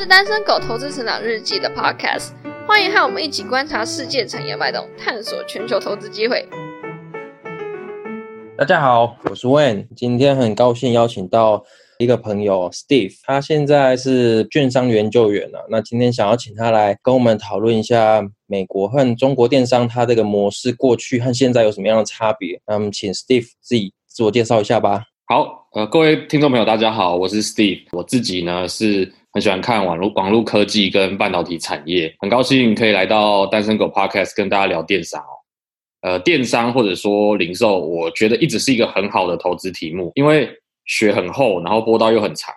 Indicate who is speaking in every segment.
Speaker 1: 是单身狗投资成长日记的 Podcast，欢迎和我们一起观察世界产业脉动，探索全球投资机会。
Speaker 2: 大家好，我是 Wen，今天很高兴邀请到一个朋友 Steve，他现在是券商研究员了。那今天想要请他来跟我们讨论一下美国和中国电商它这个模式过去和现在有什么样的差别。那么请 Steve 自己自我介绍一下吧。
Speaker 3: 好，呃，各位听众朋友，大家好，我是 Steve，我自己呢是很喜欢看网络网络科技跟半导体产业，很高兴可以来到单身狗 Podcast 跟大家聊电商哦。呃，电商或者说零售，我觉得一直是一个很好的投资题目，因为雪很厚，然后波道又很长，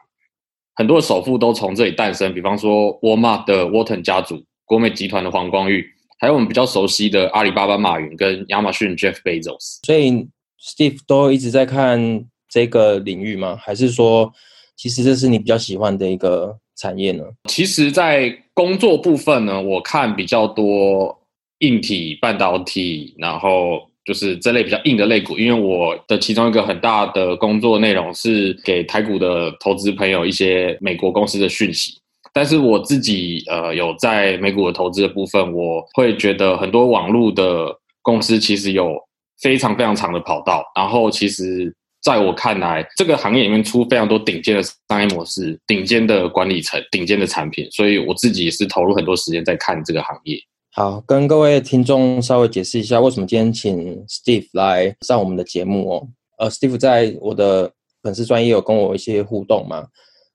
Speaker 3: 很多首富都从这里诞生。比方说沃尔玛的沃腾家族、国美集团的黄光裕，还有我们比较熟悉的阿里巴巴马云跟亚马逊 Jeff Bezos。
Speaker 2: 所以 Steve 都一直在看这个领域吗？还是说，其实这是你比较喜欢的一个产业呢？
Speaker 3: 其实，在工作部分呢，我看比较多。硬体半导体，然后就是这类比较硬的类股，因为我的其中一个很大的工作内容是给台股的投资朋友一些美国公司的讯息。但是我自己呃有在美股的投资的部分，我会觉得很多网络的公司其实有非常非常长的跑道。然后其实在我看来，这个行业里面出非常多顶尖的商业模式、顶尖的管理层、顶尖的产品，所以我自己也是投入很多时间在看这个行业。
Speaker 2: 好，跟各位听众稍微解释一下，为什么今天请 Steve 来上我们的节目哦。呃，Steve 在我的粉丝专业有跟我一些互动嘛。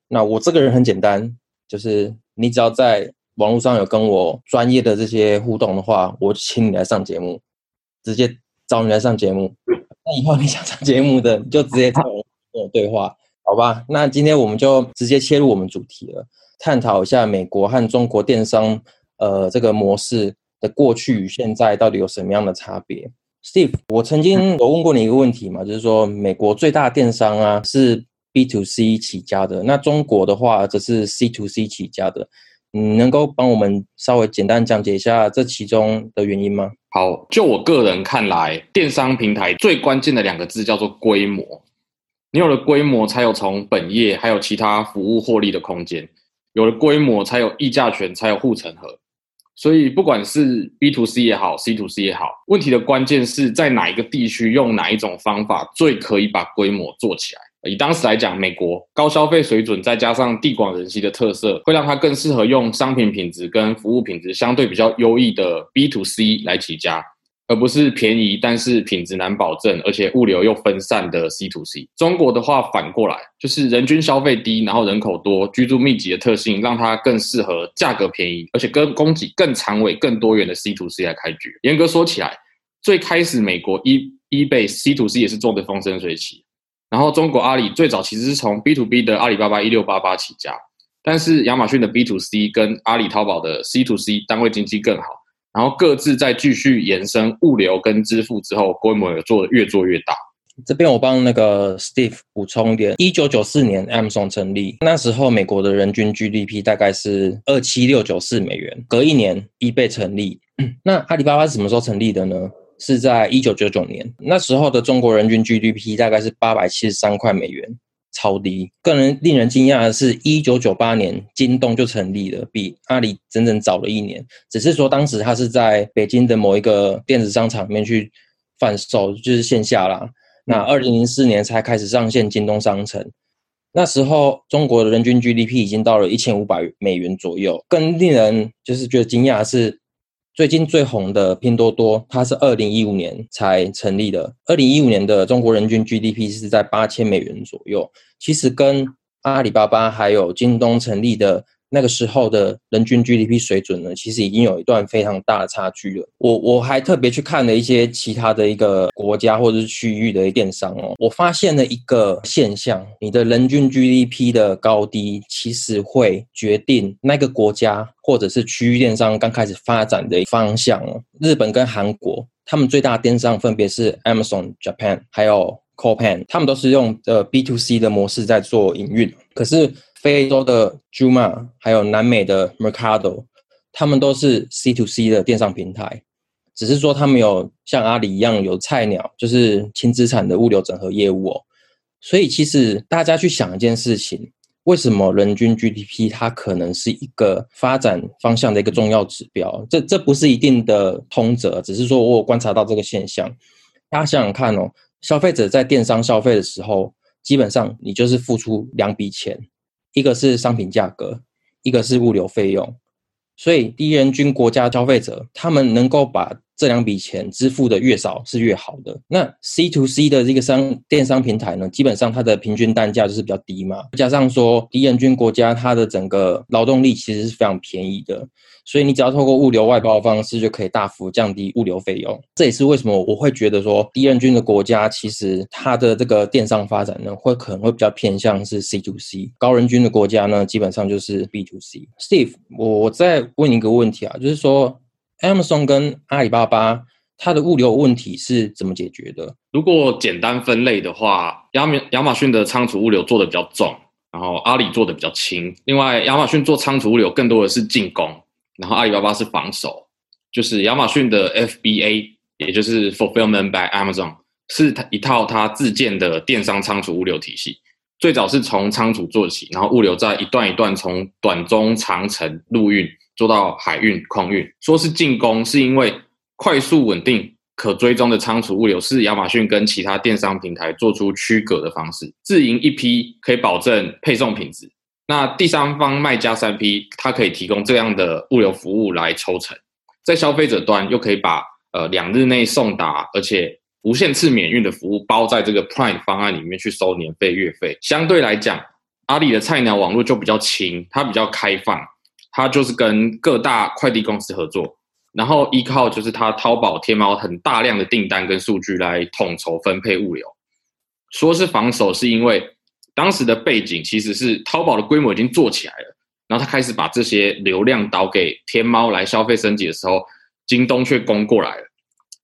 Speaker 2: 那我这个人很简单，就是你只要在网络上有跟我专业的这些互动的话，我请你来上节目，直接找你来上节目。那以后你想上节目的，你就直接找我跟我对话，好吧？那今天我们就直接切入我们主题了，探讨一下美国和中国电商。呃，这个模式的过去与现在到底有什么样的差别？Steve，我曾经有问过你一个问题嘛，就是说美国最大电商啊是 B to C 起家的，那中国的话则是 C to C 起家的，你能够帮我们稍微简单讲解一下这其中的原因吗？
Speaker 3: 好，就我个人看来，电商平台最关键的两个字叫做规模，你有了规模，才有从本业还有其他服务获利的空间，有了规模，才有议价权，才有护城河。所以，不管是 B to C 也好，C to C 也好，问题的关键是在哪一个地区用哪一种方法最可以把规模做起来。以当时来讲，美国高消费水准再加上地广人稀的特色，会让它更适合用商品品质跟服务品质相对比较优异的 B to C 来起家。而不是便宜，但是品质难保证，而且物流又分散的 C to C。中国的话反过来，就是人均消费低，然后人口多，居住密集的特性，让它更适合价格便宜，而且跟供给更长尾、更多元的 C to C 来开局。严格说起来，最开始美国 E eBay C to C 也是做的风生水起，然后中国阿里最早其实是从 B to B 的阿里巴巴一六八八起家，但是亚马逊的 B to C 跟阿里淘宝的 C to C 单位经济更好。然后各自在继续延伸物流跟支付之后，规模也做的越做越大。
Speaker 2: 这边我帮那个 Steve 补充一点：一九九四年 Amazon 成立，那时候美国的人均 GDP 大概是二七六九四美元。隔一年，eBay 成立。那阿里巴巴是什么时候成立的呢？是在一九九九年。那时候的中国人均 GDP 大概是八百七十三块美元。超低，更令人惊讶的是，一九九八年京东就成立了，比阿里整整早了一年。只是说当时他是在北京的某一个电子商场里面去贩售，就是线下啦。那二零零四年才开始上线京东商城，那时候中国的人均 GDP 已经到了一千五百美元左右。更令人就是觉得惊讶的是。最近最红的拼多多，它是二零一五年才成立的。二零一五年的中国人均 GDP 是在八千美元左右，其实跟阿里巴巴还有京东成立的。那个时候的人均 GDP 水准呢，其实已经有一段非常大的差距了。我我还特别去看了一些其他的一个国家或者是区域的电商哦，我发现了一个现象：你的人均 GDP 的高低，其实会决定那个国家或者是区域电商刚开始发展的方向哦。日本跟韩国，他们最大电商分别是 Amazon Japan 还有 Copan，他们都是用呃 B to C 的模式在做营运，可是。非洲的 Juma，还有南美的 Mercado，他们都是 C to C 的电商平台，只是说他们有像阿里一样有菜鸟，就是轻资产的物流整合业务哦。所以其实大家去想一件事情，为什么人均 GDP 它可能是一个发展方向的一个重要指标？这这不是一定的通则，只是说我有观察到这个现象。大家想想看哦，消费者在电商消费的时候，基本上你就是付出两笔钱，一个是商品价格，一个是物流费用。所以低人均国家消费者，他们能够把这两笔钱支付的越少是越好的。那 C to C 的这个商电商平台呢，基本上它的平均单价就是比较低嘛，加上说低人均国家它的整个劳动力其实是非常便宜的。所以你只要透过物流外包的方式，就可以大幅降低物流费用。这也是为什么我会觉得说，低人均的国家其实它的这个电商发展呢，会可能会比较偏向是 C to C；高人均的国家呢，基本上就是 B to C。Steve，我我再问你一个问题啊，就是说 Amazon 跟阿里巴巴它的物流问题是怎么解决的？
Speaker 3: 如果简单分类的话，亚马亚马逊的仓储物流做的比较重，然后阿里做的比较轻。另外，亚马逊做仓储物流更多的是进攻。然后阿里巴巴是防守，就是亚马逊的 FBA，也就是 Fulfillment by Amazon，是它一套它自建的电商仓储物流体系。最早是从仓储做起，然后物流再一段一段从短中长程陆运做到海运、空运。说是进攻，是因为快速、稳定、可追踪的仓储物流是亚马逊跟其他电商平台做出区隔的方式。自营一批可以保证配送品质。那第三方卖家三 P，它可以提供这样的物流服务来抽成，在消费者端又可以把呃两日内送达，而且无限次免运的服务包在这个 Prime 方案里面去收年费月费。相对来讲，阿里的菜鸟网络就比较轻，它比较开放，它就是跟各大快递公司合作，然后依靠就是它淘宝、天猫很大量的订单跟数据来统筹分配物流。说是防守，是因为。当时的背景其实是淘宝的规模已经做起来了，然后他开始把这些流量导给天猫来消费升级的时候，京东却攻过来了。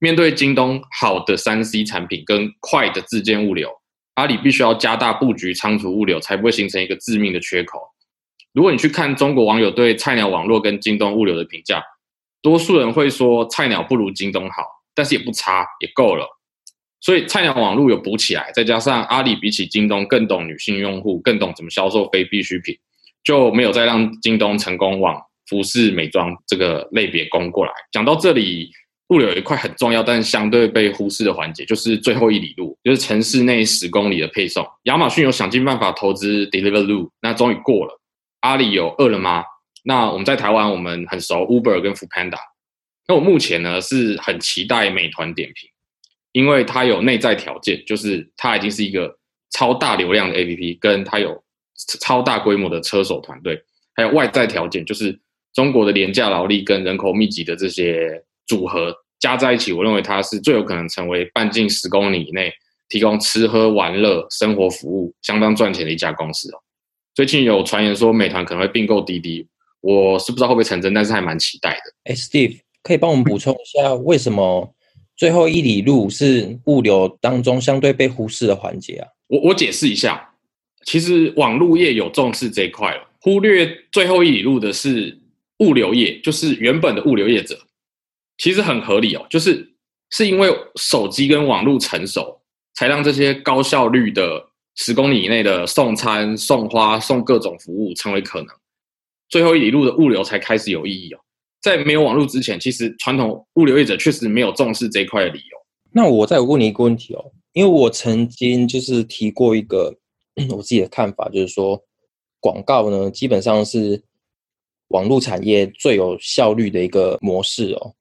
Speaker 3: 面对京东好的三 C 产品跟快的自建物流，阿里必须要加大布局仓储物流，才不会形成一个致命的缺口。如果你去看中国网友对菜鸟网络跟京东物流的评价，多数人会说菜鸟不如京东好，但是也不差，也够了。所以菜鸟网络有补起来，再加上阿里比起京东更懂女性用户，更懂怎么销售非必需品，就没有再让京东成功往服饰美妆这个类别攻过来。讲到这里，物流有一块很重要，但是相对被忽视的环节，就是最后一里路，就是城市内十公里的配送。亚马逊有想尽办法投资 Deliveroo，那终于过了。阿里有饿了么，那我们在台湾我们很熟 Uber 跟 Foodpanda。那我目前呢是很期待美团点评。因为它有内在条件，就是它已经是一个超大流量的 APP，跟它有超大规模的车手团队，还有外在条件，就是中国的廉价劳力跟人口密集的这些组合加在一起，我认为它是最有可能成为半径十公里以内提供吃喝玩乐生活服务相当赚钱的一家公司哦。最近有传言说美团可能会并购滴滴，我是不知道会不会成真，但是还蛮期待的。
Speaker 2: 哎，Steve，可以帮我们补充一下为什么？最后一里路是物流当中相对被忽视的环节啊！
Speaker 3: 我我解释一下，其实网络业有重视这一块了，忽略最后一里路的是物流业，就是原本的物流业者，其实很合理哦，就是是因为手机跟网络成熟，才让这些高效率的十公里以内的送餐、送花、送各种服务成为可能，最后一里路的物流才开始有意义哦。在没有网络之前，其实传统物流业者确实没有重视这一块的理由。
Speaker 2: 那我再问你一个问题哦，因为我曾经就是提过一个 我自己的看法，就是说广告呢基本上是网络产业最有效率的一个模式哦。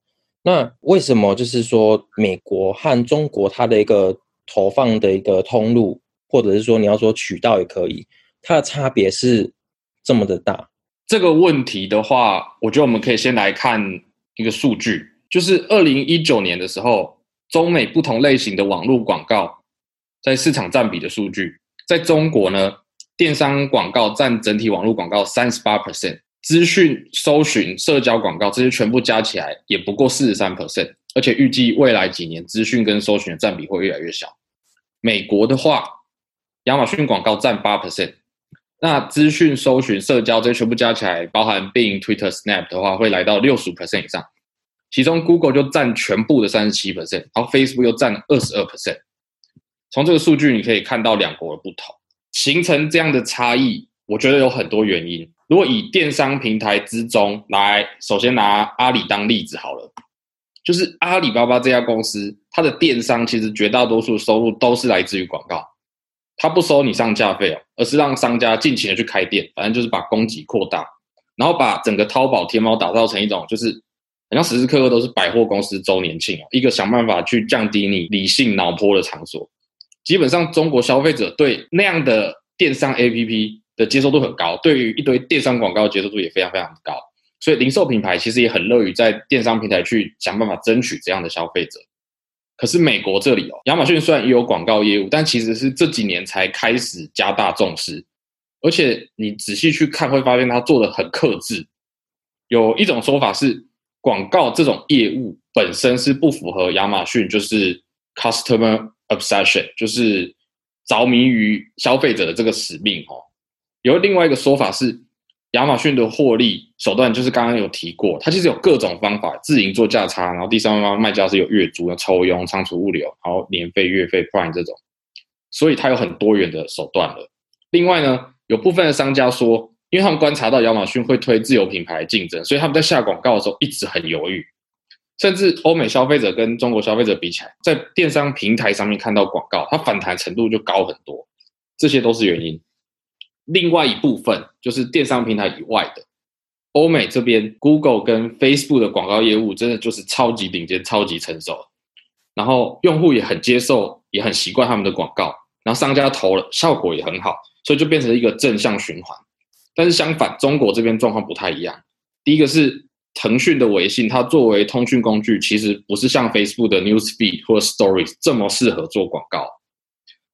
Speaker 2: 那为什么就是说美国和中国它的一个投放的一个通路，或者是说你要说渠道也可以，它的差别是这么的大？
Speaker 3: 这个问题的话，我觉得我们可以先来看一个数据，就是二零一九年的时候，中美不同类型的网络广告在市场占比的数据。在中国呢，电商广告占整体网络广告三十八 percent，资讯、搜寻、社交广告这些全部加起来也不过四十三 percent，而且预计未来几年资讯跟搜寻的占比会越来越小。美国的话，亚马逊广告占八 percent。那资讯、搜寻、社交这些全部加起来，包含 Bing、Twitter、Snap 的话，会来到六十五 percent 以上。其中 Google 就占全部的三十七 percent，然后 Facebook 又占二十二 percent。从这个数据你可以看到两国的不同，形成这样的差异，我觉得有很多原因。如果以电商平台之中来，首先拿阿里当例子好了，就是阿里巴巴这家公司，它的电商其实绝大多数收入都是来自于广告，它不收你上架费哦，而是让商家尽情的去开店，反正就是把供给扩大，然后把整个淘宝、天猫打造成一种就是好像时时刻刻都是百货公司周年庆哦，一个想办法去降低你理性脑波的场所。基本上，中国消费者对那样的电商 APP 的接受度很高，对于一堆电商广告接受度也非常非常高，所以零售品牌其实也很乐于在电商平台去想办法争取这样的消费者。可是美国这里哦，亚马逊虽然也有广告业务，但其实是这几年才开始加大重视，而且你仔细去看会发现它做的很克制。有一种说法是，广告这种业务本身是不符合亚马逊就是 customer。obsession 就是着迷于消费者的这个使命哦。有另外一个说法是，亚马逊的获利手段就是刚刚有提过，它其实有各种方法自营做价差，然后第三方卖家是有月租、抽佣、仓储物流，然后年费、月费、Prime 这种，所以它有很多元的手段了。另外呢，有部分的商家说，因为他们观察到亚马逊会推自有品牌竞争，所以他们在下广告的时候一直很犹豫。甚至欧美消费者跟中国消费者比起来，在电商平台上面看到广告，它反弹程度就高很多，这些都是原因。另外一部分就是电商平台以外的，欧美这边 Google 跟 Facebook 的广告业务真的就是超级顶尖、超级成熟，然后用户也很接受，也很习惯他们的广告，然后商家投了，效果也很好，所以就变成一个正向循环。但是相反，中国这边状况不太一样。第一个是。腾讯的微信，它作为通讯工具，其实不是像 Facebook 的 Newsfeed 或 Stories 这么适合做广告。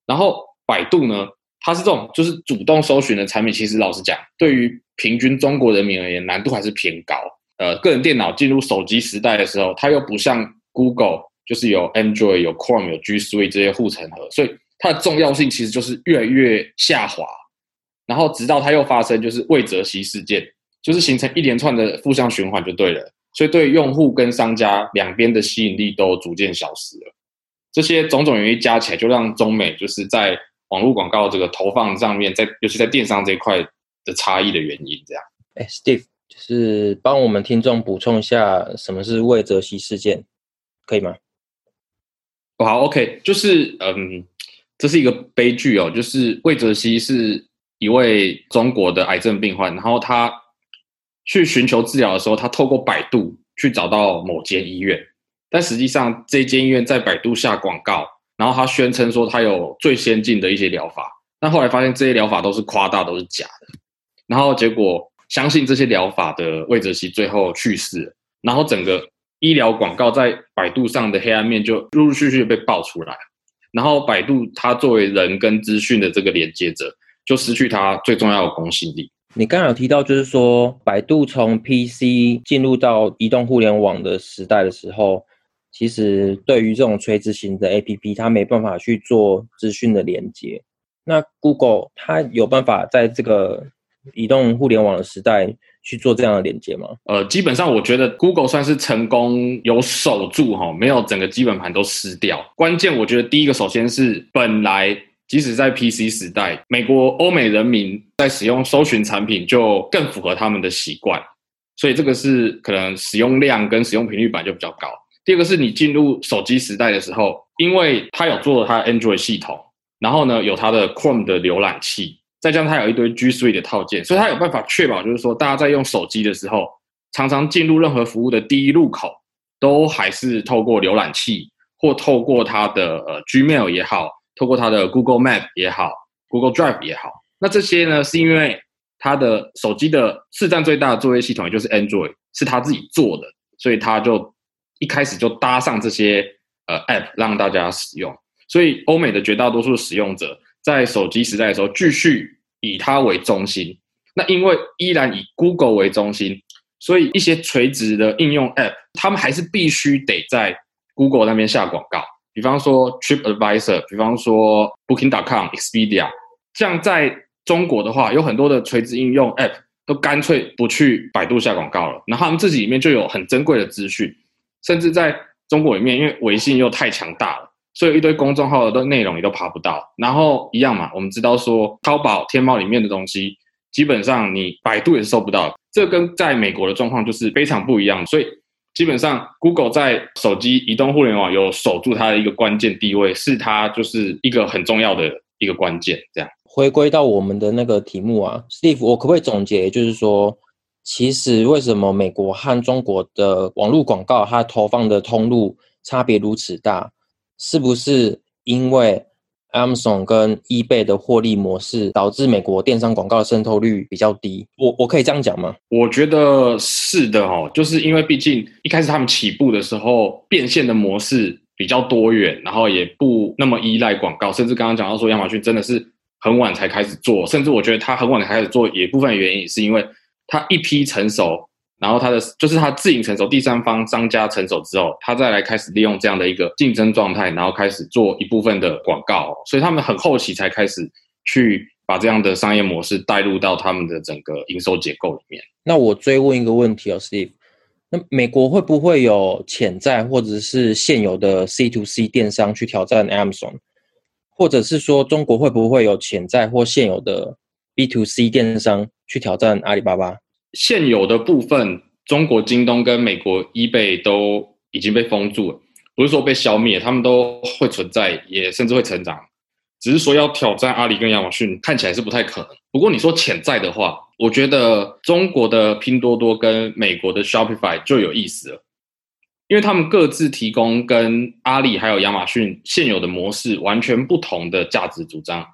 Speaker 3: 然后百度呢，它是这种就是主动搜寻的产品，其实老实讲，对于平均中国人民而言，难度还是偏高。呃，个人电脑进入手机时代的时候，它又不像 Google，就是有 Android、有 Chrome、有 G Suite 这些护城河，所以它的重要性其实就是越来越下滑。然后直到它又发生就是魏则西事件。就是形成一连串的负向循环就对了，所以对用户跟商家两边的吸引力都逐渐消失了。这些种种原因加起来，就让中美就是在网络广告这个投放上面，在尤其在电商这一块的差异的原因。这样，
Speaker 2: 哎，Steve，就是帮我们听众补充一下，什么是魏则西事件，可以吗？
Speaker 3: 好，OK，就是嗯，这是一个悲剧哦，就是魏则西是一位中国的癌症病患，然后他。去寻求治疗的时候，他透过百度去找到某间医院，但实际上这间医院在百度下广告，然后他宣称说他有最先进的一些疗法，但后来发现这些疗法都是夸大，都是假的。然后结果相信这些疗法的魏则西最后去世，然后整个医疗广告在百度上的黑暗面就陆陆续续被爆出来，然后百度它作为人跟资讯的这个连接者，就失去它最重要的公信力。
Speaker 2: 你刚刚有提到，就是说百度从 PC 进入到移动互联网的时代的时候，其实对于这种垂直型的 APP，它没办法去做资讯的连接。那 Google 它有办法在这个移动互联网的时代去做这样的连接吗？
Speaker 3: 呃，基本上我觉得 Google 算是成功有守住哈，没有整个基本盘都失掉。关键我觉得第一个，首先是本来。即使在 PC 时代，美国欧美人民在使用搜寻产品就更符合他们的习惯，所以这个是可能使用量跟使用频率本来就比较高。第二个是你进入手机时代的时候，因为它有做了它 Android 系统，然后呢有它的 Chrome 的浏览器，再加上它有一堆 G Suite 的套件，所以它有办法确保就是说大家在用手机的时候，常常进入任何服务的第一入口都还是透过浏览器或透过它的呃 Gmail 也好。透过它的 Google Map 也好，Google Drive 也好，那这些呢，是因为它的手机的市占最大的作业系统，也就是 Android，是他自己做的，所以他就一开始就搭上这些呃 App 让大家使用。所以欧美的绝大多数使用者在手机时代的时候，继续以它为中心。那因为依然以 Google 为中心，所以一些垂直的应用 App，他们还是必须得在 Google 那边下广告。比方说 Trip Advisor，比方说 Booking.com、Expedia，这样在中国的话，有很多的垂直应用 App 都干脆不去百度下广告了，然后他们自己里面就有很珍贵的资讯，甚至在中国里面，因为微信又太强大了，所以一堆公众号的内容你都爬不到。然后一样嘛，我们知道说淘宝、天猫里面的东西，基本上你百度也是搜不到。这跟在美国的状况就是非常不一样，所以基本上 Google 在手机移动互联网有守住它的一个关键地位，是它就是一个很重要的一个关键。这样
Speaker 2: 回归到我们的那个题目啊，Steve，我可不可以总结，就是说，其实为什么美国和中国的网络广告它投放的通路差别如此大？是不是因为 Amazon 跟 eBay 的获利模式导致美国电商广告的渗透率比较低？我我可以这样讲吗？
Speaker 3: 我觉得是的哦，就是因为毕竟一开始他们起步的时候，变现的模式比较多元，然后也不那么依赖广告，甚至刚刚讲到说亚马逊真的是很晚才开始做，甚至我觉得他很晚才开始做，也部分原因是因为他一批成熟。然后它的就是它自营成熟，第三方商家成熟之后，他再来开始利用这样的一个竞争状态，然后开始做一部分的广告，所以他们很后期才开始去把这样的商业模式带入到他们的整个营收结构里面。
Speaker 2: 那我追问一个问题哦，Steve，那美国会不会有潜在或者是现有的 C to C 电商去挑战 Amazon，或者是说中国会不会有潜在或现有的 B to C 电商去挑战阿里巴巴？
Speaker 3: 现有的部分，中国京东跟美国 eBay 都已经被封住了，不是说被消灭，他们都会存在，也甚至会成长，只是说要挑战阿里跟亚马逊，看起来是不太可能。不过你说潜在的话，我觉得中国的拼多多跟美国的 Shopify 就有意思了，因为他们各自提供跟阿里还有亚马逊现有的模式完全不同的价值主张，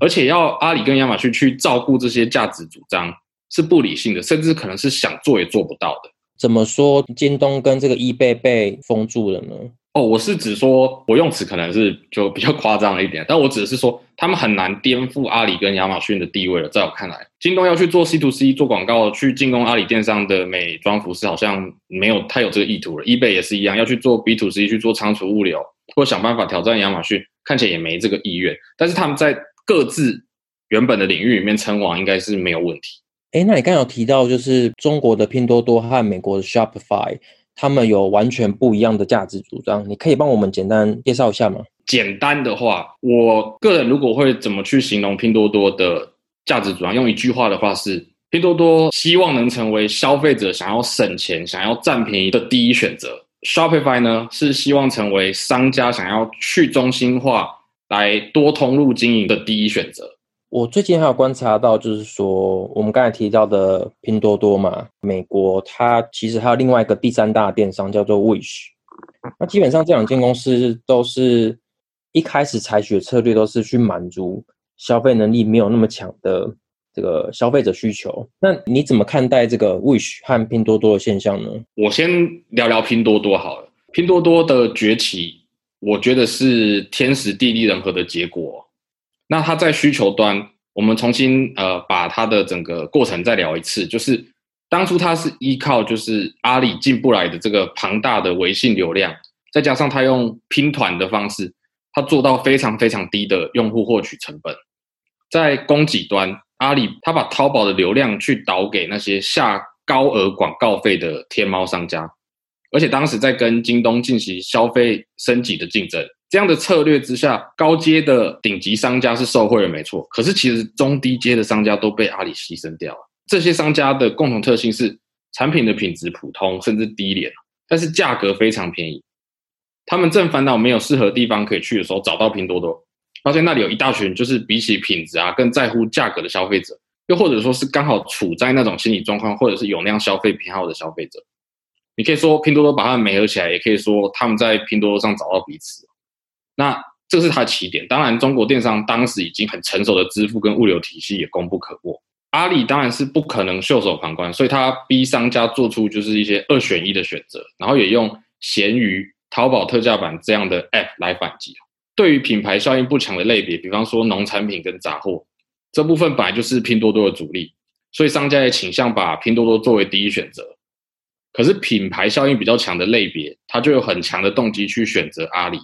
Speaker 3: 而且要阿里跟亚马逊去照顾这些价值主张。是不理性的，甚至可能是想做也做不到的。
Speaker 2: 怎么说？京东跟这个 eBay 被封住了呢？
Speaker 3: 哦，我是指说，我用词可能是就比较夸张了一点，但我指的是说，他们很难颠覆阿里跟亚马逊的地位了。在我看来，京东要去做 C to C 做广告，去进攻阿里电商的美妆服饰，好像没有太有这个意图了。eBay 也是一样，要去做 B to C 去做仓储物流，或想办法挑战亚马逊，看起来也没这个意愿。但是他们在各自原本的领域里面称王，应该是没有问题。
Speaker 2: 哎，那你刚有提到，就是中国的拼多多和美国的 Shopify，他们有完全不一样的价值主张，你可以帮我们简单介绍一下吗？
Speaker 3: 简单的话，我个人如果会怎么去形容拼多多的价值主张，用一句话的话是：拼多多希望能成为消费者想要省钱、想要占便宜的第一选择；Shopify 呢，是希望成为商家想要去中心化、来多通路经营的第一选择。
Speaker 2: 我最近还有观察到，就是说我们刚才提到的拼多多嘛，美国它其实还有另外一个第三大电商叫做 Wish。那基本上这两间公司都是一开始采取的策略都是去满足消费能力没有那么强的这个消费者需求。那你怎么看待这个 Wish 和拼多多的现象呢？
Speaker 3: 我先聊聊拼多多好了。拼多多的崛起，我觉得是天时地利人和的结果。那它在需求端，我们重新呃把它的整个过程再聊一次，就是当初它是依靠就是阿里进不来的这个庞大的微信流量，再加上它用拼团的方式，它做到非常非常低的用户获取成本。在供给端，阿里它把淘宝的流量去导给那些下高额广告费的天猫商家，而且当时在跟京东进行消费升级的竞争。这样的策略之下，高阶的顶级商家是受惠了，没错。可是其实中低阶的商家都被阿里牺牲掉了。这些商家的共同特性是产品的品质普通甚至低廉，但是价格非常便宜。他们正烦恼没有适合地方可以去的时候，找到拼多多，发现那里有一大群就是比起品质啊更在乎价格的消费者，又或者说是刚好处在那种心理状况，或者是有那样消费偏好的消费者。你可以说拼多多把他们媒合起来，也可以说他们在拼多多上找到彼此。那这是它的起点。当然，中国电商当时已经很成熟的支付跟物流体系也功不可没。阿里当然是不可能袖手旁观，所以他逼商家做出就是一些二选一的选择，然后也用闲鱼、淘宝特价版这样的 App 来反击。对于品牌效应不强的类别，比方说农产品跟杂货这部分，本来就是拼多多的主力，所以商家也倾向把拼多多作为第一选择。可是品牌效应比较强的类别，它就有很强的动机去选择阿里。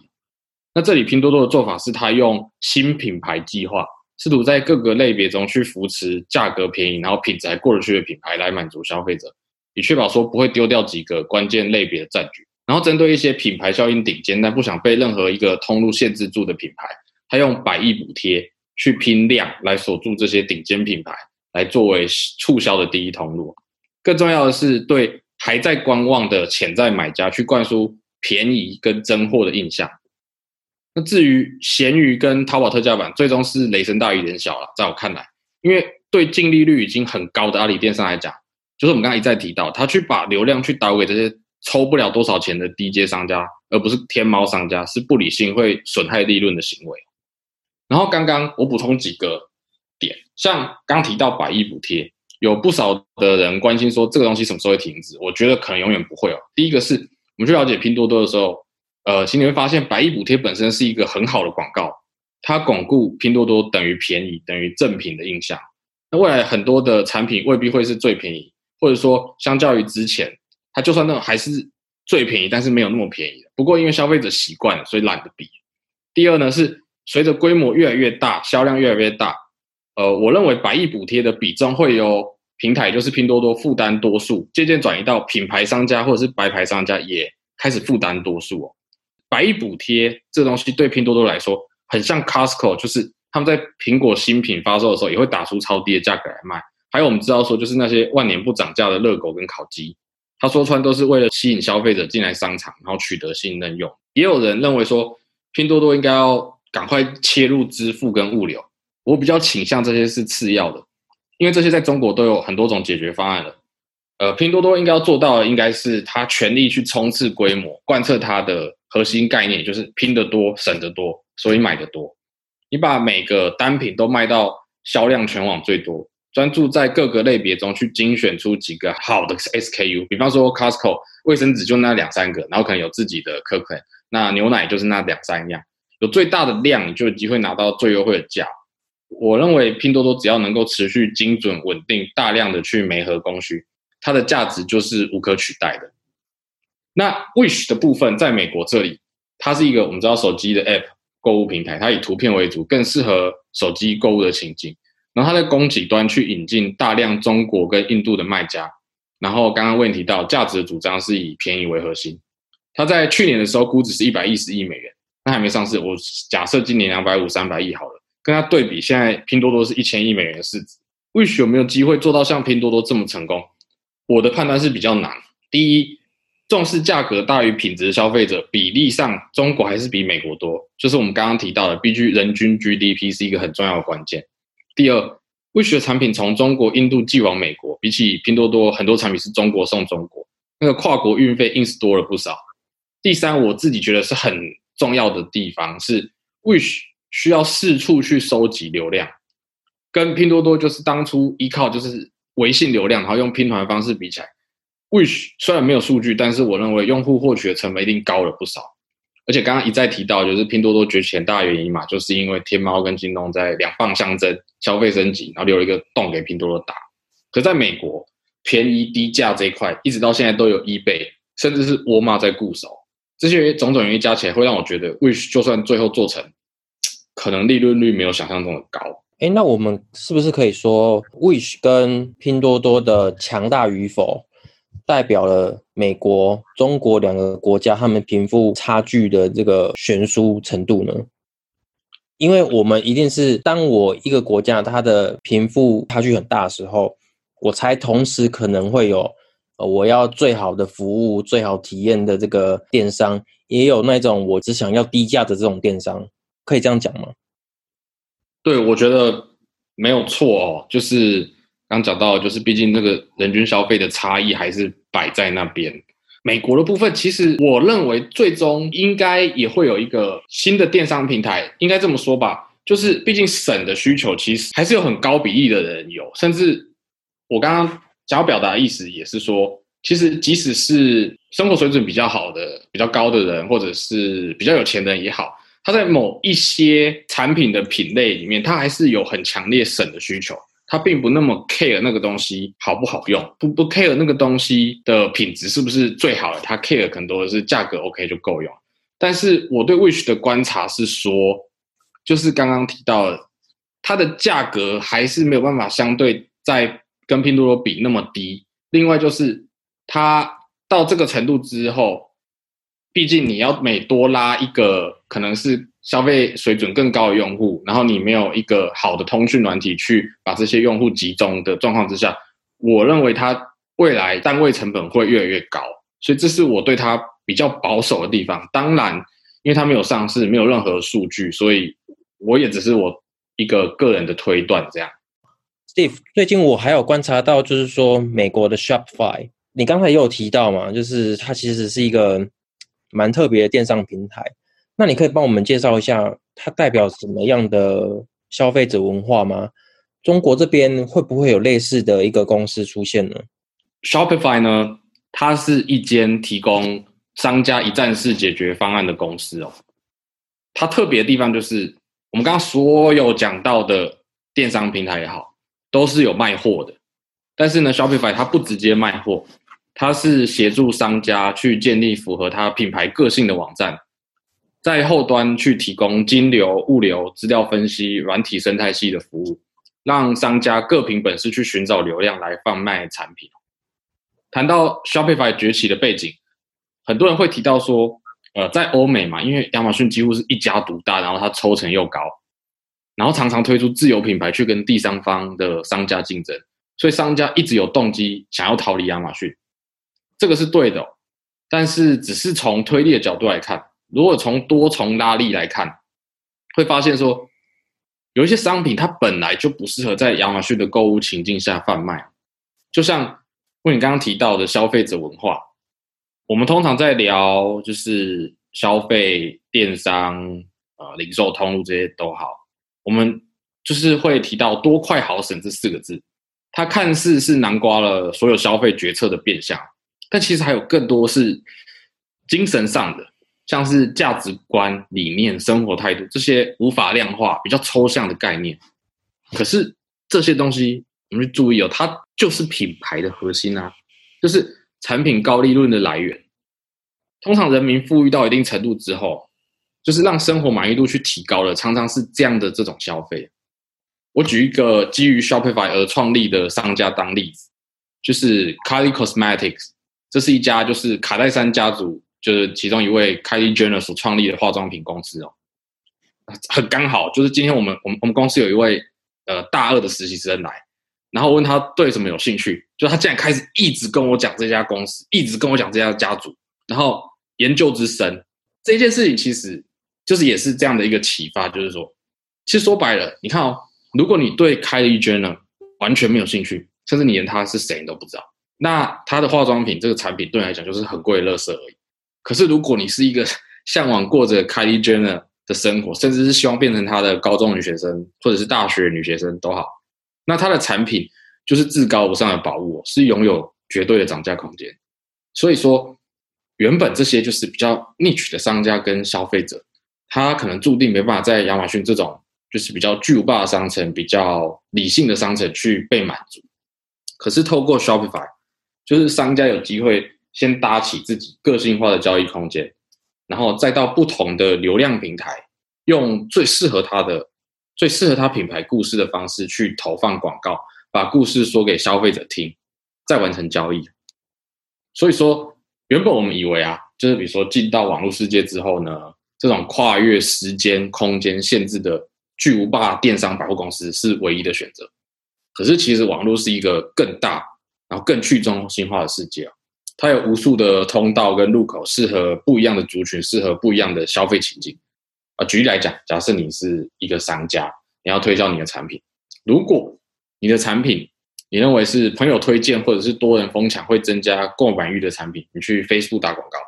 Speaker 3: 那这里拼多多的做法是，他用新品牌计划，试图在各个类别中去扶持价格便宜，然后品质还过得去的品牌来满足消费者，以确保说不会丢掉几个关键类别的占据。然后针对一些品牌效应顶尖但不想被任何一个通路限制住的品牌，他用百亿补贴去拼量来锁住这些顶尖品牌，来作为促销的第一通路。更重要的是，对还在观望的潜在买家去灌输便宜跟真货的印象。那至于闲鱼跟淘宝特价版，最终是雷声大雨点小了。在我看来，因为对净利率已经很高的阿里电商来讲，就是我们刚才一再提到，他去把流量去导给这些抽不了多少钱的低阶商家，而不是天猫商家，是不理性会损害利润的行为。然后刚刚我补充几个点，像刚提到百亿补贴，有不少的人关心说这个东西什么时候会停止？我觉得可能永远不会哦。第一个是我们去了解拼多多的时候。呃，其实你会发现，百亿补贴本身是一个很好的广告，它巩固拼多多等于便宜等于正品的印象。那未来很多的产品未必会是最便宜，或者说相较于之前，它就算那种还是最便宜，但是没有那么便宜不过因为消费者习惯了，所以懒得比。第二呢，是随着规模越来越大，销量越来越大，呃，我认为百亿补贴的比重会由平台就是拼多多负担多数，渐渐转移到品牌商家或者是白牌商家也开始负担多数哦。百亿补贴这东西对拼多多来说，很像 Costco，就是他们在苹果新品发售的时候，也会打出超低的价格来卖。还有我们知道说，就是那些万年不涨价的热狗跟烤鸡，他说穿都是为了吸引消费者进来商场，然后取得信任用。也有人认为说，拼多多应该要赶快切入支付跟物流。我比较倾向这些是次要的，因为这些在中国都有很多种解决方案了。呃，拼多多应该要做到的，应该是它全力去冲刺规模，贯彻它的核心概念，就是拼得多、省得多，所以买得多。你把每个单品都卖到销量全网最多，专注在各个类别中去精选出几个好的 SKU。比方说 Costco 卫生纸就那两三个，然后可能有自己的可可，那牛奶就是那两三样，有最大的量，你就有机会拿到最优惠的价。我认为拼多多只要能够持续精准、稳定、大量的去媒合供需。它的价值就是无可取代的。那 Wish 的部分，在美国这里，它是一个我们知道手机的 App 购物平台，它以图片为主，更适合手机购物的情景。然后它在供给端去引进大量中国跟印度的卖家。然后刚刚问提到价值的主张是以便宜为核心。它在去年的时候估值是一百一十亿美元，那还没上市。我假设今年两百五三百亿好了，跟它对比，现在拼多多是一千亿美元的市值。Wish 有没有机会做到像拼多多这么成功？我的判断是比较难。第一，重视价格大于品质的消费者比例上，中国还是比美国多，就是我们刚刚提到的 B G 人均 G D P 是一个很重要的关键。第二，Wish 的产品从中国、印度寄往美国，比起拼多多，很多产品是中国送中国，那个跨国运费硬是多了不少。第三，我自己觉得是很重要的地方是，Wish 需要四处去收集流量，跟拼多多就是当初依靠就是。微信流量，然后用拼团方式比起来，Wish 虽然没有数据，但是我认为用户获取的成本一定高了不少。而且刚刚一再提到，就是拼多多崛起很大原因嘛，就是因为天猫跟京东在两棒相争，消费升级，然后留了一个洞给拼多多打。可在美国，便宜低价这一块，一直到现在都有 eBay，甚至是沃尔玛在固守。这些种种原因加起来，会让我觉得 Wish 就算最后做成，可能利润率没有想象中的高。
Speaker 2: 哎，那我们是不是可以说，Wish 跟拼多多的强大与否，代表了美国、中国两个国家他们贫富差距的这个悬殊程度呢？因为我们一定是当我一个国家它的贫富差距很大的时候，我才同时可能会有，呃，我要最好的服务、最好体验的这个电商，也有那种我只想要低价的这种电商，可以这样讲吗？
Speaker 3: 对，我觉得没有错哦。就是刚讲到，就是毕竟那个人均消费的差异还是摆在那边。美国的部分，其实我认为最终应该也会有一个新的电商平台。应该这么说吧，就是毕竟省的需求其实还是有很高比例的人有。甚至我刚刚想要表达的意思也是说，其实即使是生活水准比较好的、比较高的人，或者是比较有钱的人也好。它在某一些产品的品类里面，它还是有很强烈省的需求。它并不那么 care 那个东西好不好用，不不 care 那个东西的品质是不是最好的。它 care 更多的是价格 OK 就够用。但是我对 Wish 的观察是说，就是刚刚提到的，它的价格还是没有办法相对在跟拼多多比那么低。另外就是它到这个程度之后。毕竟你要每多拉一个可能是消费水准更高的用户，然后你没有一个好的通讯软体去把这些用户集中的状况之下，我认为它未来单位成本会越来越高，所以这是我对它比较保守的地方。当然，因为它没有上市，没有任何数据，所以我也只是我一个个人的推断这样。
Speaker 2: Steve，最近我还有观察到，就是说美国的 Shopify，你刚才也有提到嘛，就是它其实是一个蛮特别的电商平台。那你可以帮我们介绍一下，它代表什么样的消费者文化吗？中国这边会不会有类似的一个公司出现呢
Speaker 3: ？Shopify 呢，它是一间提供商家一站式解决方案的公司哦。它特别的地方就是，我们刚刚所有讲到的电商平台也好，都是有卖货的。但是呢，Shopify 它不直接卖货，它是协助商家去建立符合它品牌个性的网站，在后端去提供金流、物流、资料分析、软体生态系的服务，让商家各凭本事去寻找流量来贩卖产品。谈到 Shopify 崛起的背景，很多人会提到说，呃，在欧美嘛，因为亚马逊几乎是一家独大，然后它抽成又高，然后常常推出自有品牌去跟第三方的商家竞争，所以商家一直有动机想要逃离亚马逊，这个是对的、但是只是从推力的角度来看，如果从多重拉力来看，会发现说，有一些商品它本来就不适合在亚马逊的购物情境下贩卖，就像。为你刚刚提到的消费者文化，我们通常在聊就是消费电商、呃零售通路这些都好，我们就是会提到多快好省这四个字。它看似是囊括了所有消费决策的变相，但其实还有更多是精神上的，像是价值观、理念、生活态度这些无法量化、比较抽象的概念。可是这些东西。我们去注意哦，它就是品牌的核心啊，就是产品高利润的来源。通常人民富裕到一定程度之后，就是让生活满意度去提高了，常常是这样的这种消费。我举一个基于 Shopify 而创立的商家当例子，就是 Kylie Cosmetics，这是一家就是卡戴珊家族就是其中一位 Kylie Jenner 所创立的化妆品公司哦。很刚好，就是今天我们我们我们公司有一位呃大二的实习生来。然后问他对什么有兴趣，就他竟然开始一直跟我讲这家公司，一直跟我讲这家家族，然后研究之深。这件事情其实就是也是这样的一个启发，就是说，其实说白了，你看哦，如果你对 Kylie Jenner 完全没有兴趣，甚至你连他是谁你都不知道，那他的化妆品这个产品对你来讲就是很贵的垃圾而已。可是如果你是一个 向往过着 Kylie Jenner 的生活，甚至是希望变成他的高中女学生或者是大学女学生都好。那她的产品就是至高无上的宝物，是拥有绝对的涨价空间。所以说，原本这些就是比较 niche 的商家跟消费者，他可能注定没办法在亚马逊这种就是比较巨无霸的商城、比较理性的商城去被满足。可是透过 Shopify，就是商家有机会先搭起自己个性化的交易空间，然后再到不同的流量平台，用最适合他的。最适合他品牌故事的方式去投放广告，把故事说给消费者听，再完成交易。所以说，原本我们以为啊，就是比如说进到网络世界之后呢，这种跨越时间、空间限制的巨无霸电商百货公司是唯一的选择。可是其实网络是一个更大，然后更去中心化的世界啊，它有无数的通道跟入口，适合不一样的族群，适合不一样的消费情境。啊，举例来讲，假设你是一个商家，你要推销你的产品，如果你的产品你认为是朋友推荐或者是多人疯抢会增加购买欲的产品，你去 Facebook 打广告。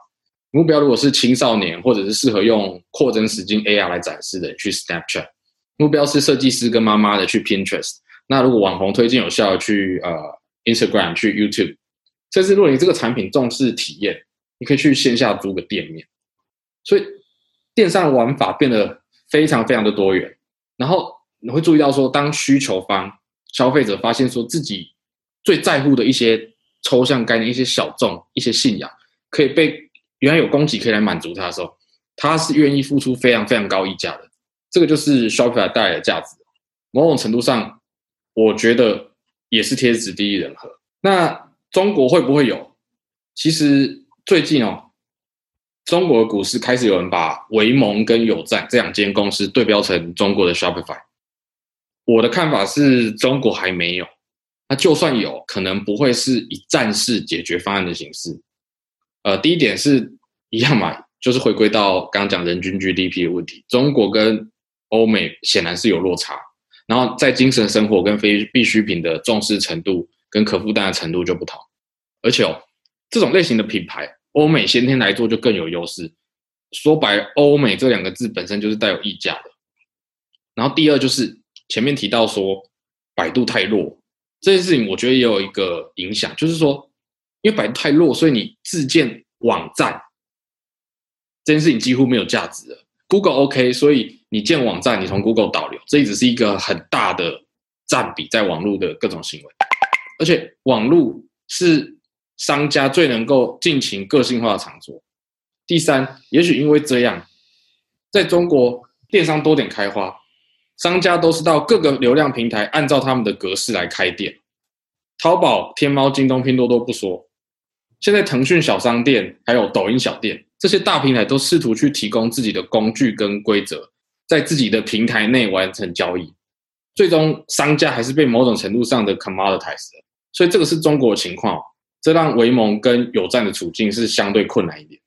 Speaker 3: 目标如果是青少年或者是适合用扩增实境 AR 来展示的，去 Snapchat。目标是设计师跟妈妈的，去 Pinterest。那如果网红推荐有效，去呃 Instagram，去 YouTube。甚至如果你这个产品重视体验，你可以去线下租个店面。所以。电商玩法变得非常非常的多元，然后你会注意到说，当需求方消费者发现说自己最在乎的一些抽象概念、一些小众、一些信仰，可以被原来有供给可以来满足他的时候，他是愿意付出非常非常高溢价的。这个就是 Shopify 带来的价值。某种程度上，我觉得也是天时地利人和。那中国会不会有？其实最近哦。中国股市开始有人把维盟跟有赞这两间公司对标成中国的 Shopify。我的看法是中国还没有，那就算有可能不会是以战式解决方案的形式。呃，第一点是一样嘛，就是回归到刚刚讲人均 GDP 的问题，中国跟欧美显然是有落差，然后在精神生活跟非必需品的重视程度跟可负担的程度就不同，而且哦，这种类型的品牌，欧美先天来做就更有优势。说白，欧美这两个字本身就是带有溢价的。然后第二就是前面提到说百度太弱这件事情，我觉得也有一个影响，就是说因为百度太弱，所以你自建网站这件事情几乎没有价值了。Google OK，所以你建网站，你从 Google 导流，这只是一个很大的占比在网络的各种行为，而且网络是商家最能够尽情个性化的场所。第三，也许因为这样，在中国电商多点开花，商家都是到各个流量平台按照他们的格式来开店，淘宝、天猫、京东、拼多多不说，现在腾讯小商店还有抖音小店。这些大平台都试图去提供自己的工具跟规则，在自己的平台内完成交易，最终商家还是被某种程度上的 commoditize 所以这个是中国的情况，这让维盟跟有赞的处境是相对困难一点。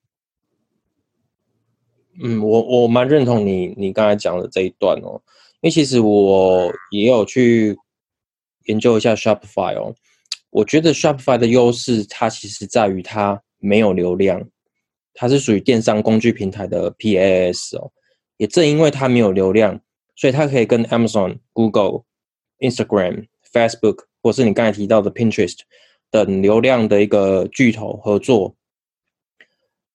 Speaker 2: 嗯，我我蛮认同你你刚才讲的这一段哦，因为其实我也有去研究一下 Shopify 哦，我觉得 Shopify 的优势它其实在于它没有流量。它是属于电商工具平台的 PaaS 哦，也正因为它没有流量，所以它可以跟 Amazon、Google、Instagram、Facebook 或是你刚才提到的 Pinterest 等流量的一个巨头合作。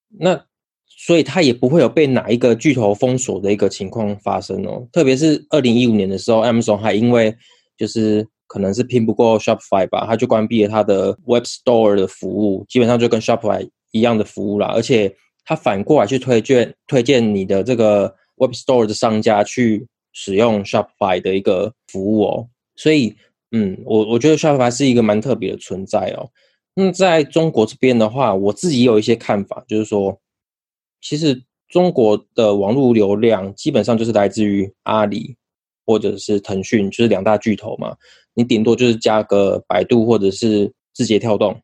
Speaker 2: 那所以它也不会有被哪一个巨头封锁的一个情况发生哦。特别是二零一五年的时候，Amazon 还因为就是可能是拼不过 Shopify 吧，它就关闭了它的 Web Store 的服务，基本上就跟 Shopify。一样的服务啦，而且他反过来去推荐推荐你的这个 Web Store 的商家去使用 Shopify 的一个服务哦，所以嗯，我我觉得 Shopify 是一个蛮特别的存在哦。那在中国这边的话，我自己有一些看法，就是说，其实中国的网络流量基本上就是来自于阿里或者是腾讯，就是两大巨头嘛，你顶多就是加个百度或者是字节跳动。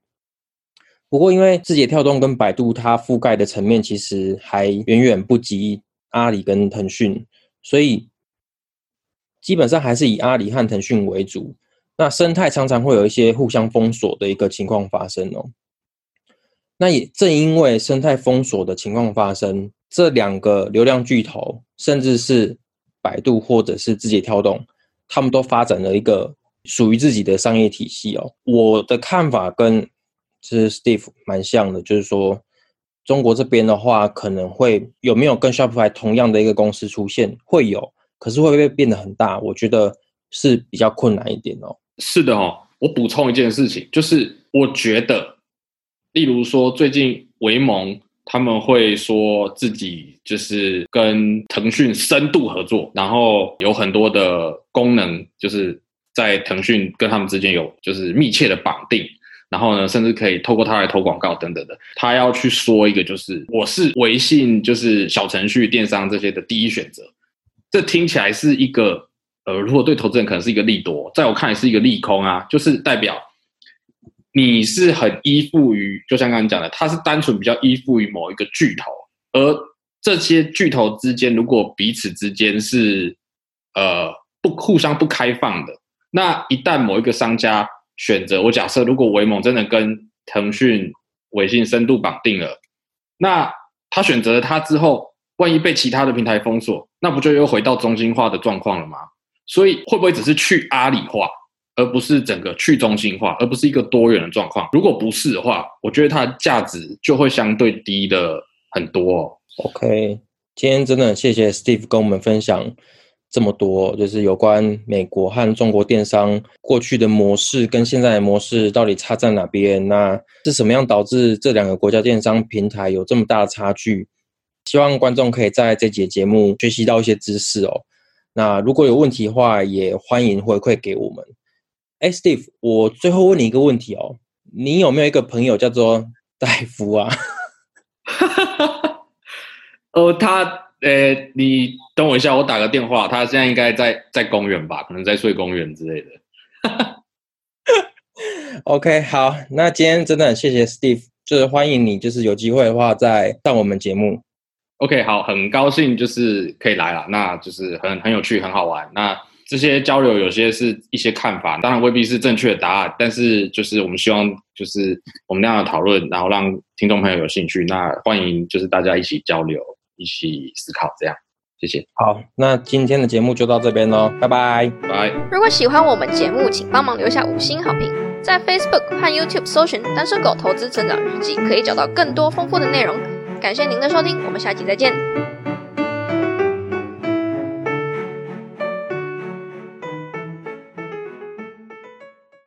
Speaker 2: 不过，因为字节跳动跟百度它覆盖的层面其实还远远不及阿里跟腾讯，所以基本上还是以阿里和腾讯为主。那生态常常会有一些互相封锁的一个情况发生哦。那也正因为生态封锁的情况发生，这两个流量巨头，甚至是百度或者是字节跳动，他们都发展了一个属于自己的商业体系哦。我的看法跟。是 Steve 蛮像的，就是说中国这边的话，可能会有没有跟 Shopify 同样的一个公司出现，会有，可是会不会变得很大？我觉得是比较困难一点哦。
Speaker 3: 是的哦，我补充一件事情，就是我觉得，例如说最近维盟他们会说自己就是跟腾讯深度合作，然后有很多的功能，就是在腾讯跟他们之间有就是密切的绑定。然后呢，甚至可以透过它来投广告等等的。他要去说一个，就是我是微信，就是小程序电商这些的第一选择。这听起来是一个，呃，如果对投资人可能是一个利多，在我看来是一个利空啊。就是代表你是很依附于，就像刚刚讲的，它是单纯比较依附于某一个巨头，而这些巨头之间如果彼此之间是呃不互相不开放的，那一旦某一个商家。选择我假设，如果维盟真的跟腾讯、微信深度绑定了，那他选择了他之后，万一被其他的平台封锁，那不就又回到中心化的状况了吗？所以会不会只是去阿里化，而不是整个去中心化，而不是一个多元的状况？如果不是的话，我觉得它的价值就会相对低的很多。
Speaker 2: OK，今天真的谢谢 Steve 跟我们分享。这么多，就是有关美国和中国电商过去的模式跟现在的模式到底差在哪边？那是什么样导致这两个国家电商平台有这么大的差距？希望观众可以在这节节目学习到一些知识哦。那如果有问题的话，也欢迎回馈给我们。哎，Steve，我最后问你一个问题哦，你有没有一个朋友叫做 戴夫啊？
Speaker 3: 哦，他呃，你等我一下，我打个电话，他现在应该在在公园吧，可能在睡公园之类的。
Speaker 2: OK，好，那今天真的很谢谢 Steve，就是欢迎你，就是有机会的话再上我们节目。
Speaker 3: OK，好，很高兴就是可以来了，那就是很很有趣，很好玩。那这些交流有些是一些看法，当然未必是正确的答案，但是就是我们希望就是我们那样的讨论，然后让听众朋友有兴趣。那欢迎就是大家一起交流，一起思考，这样。谢谢，
Speaker 2: 好，那今天的节目就到这边喽，拜拜。
Speaker 3: 拜。
Speaker 1: 如果喜欢我们节目，请帮忙留下五星好评。在 Facebook 和 YouTube 搜寻“单身狗投资成长日记”，可以找到更多丰富的内容。感谢您的收听，我们下期再见。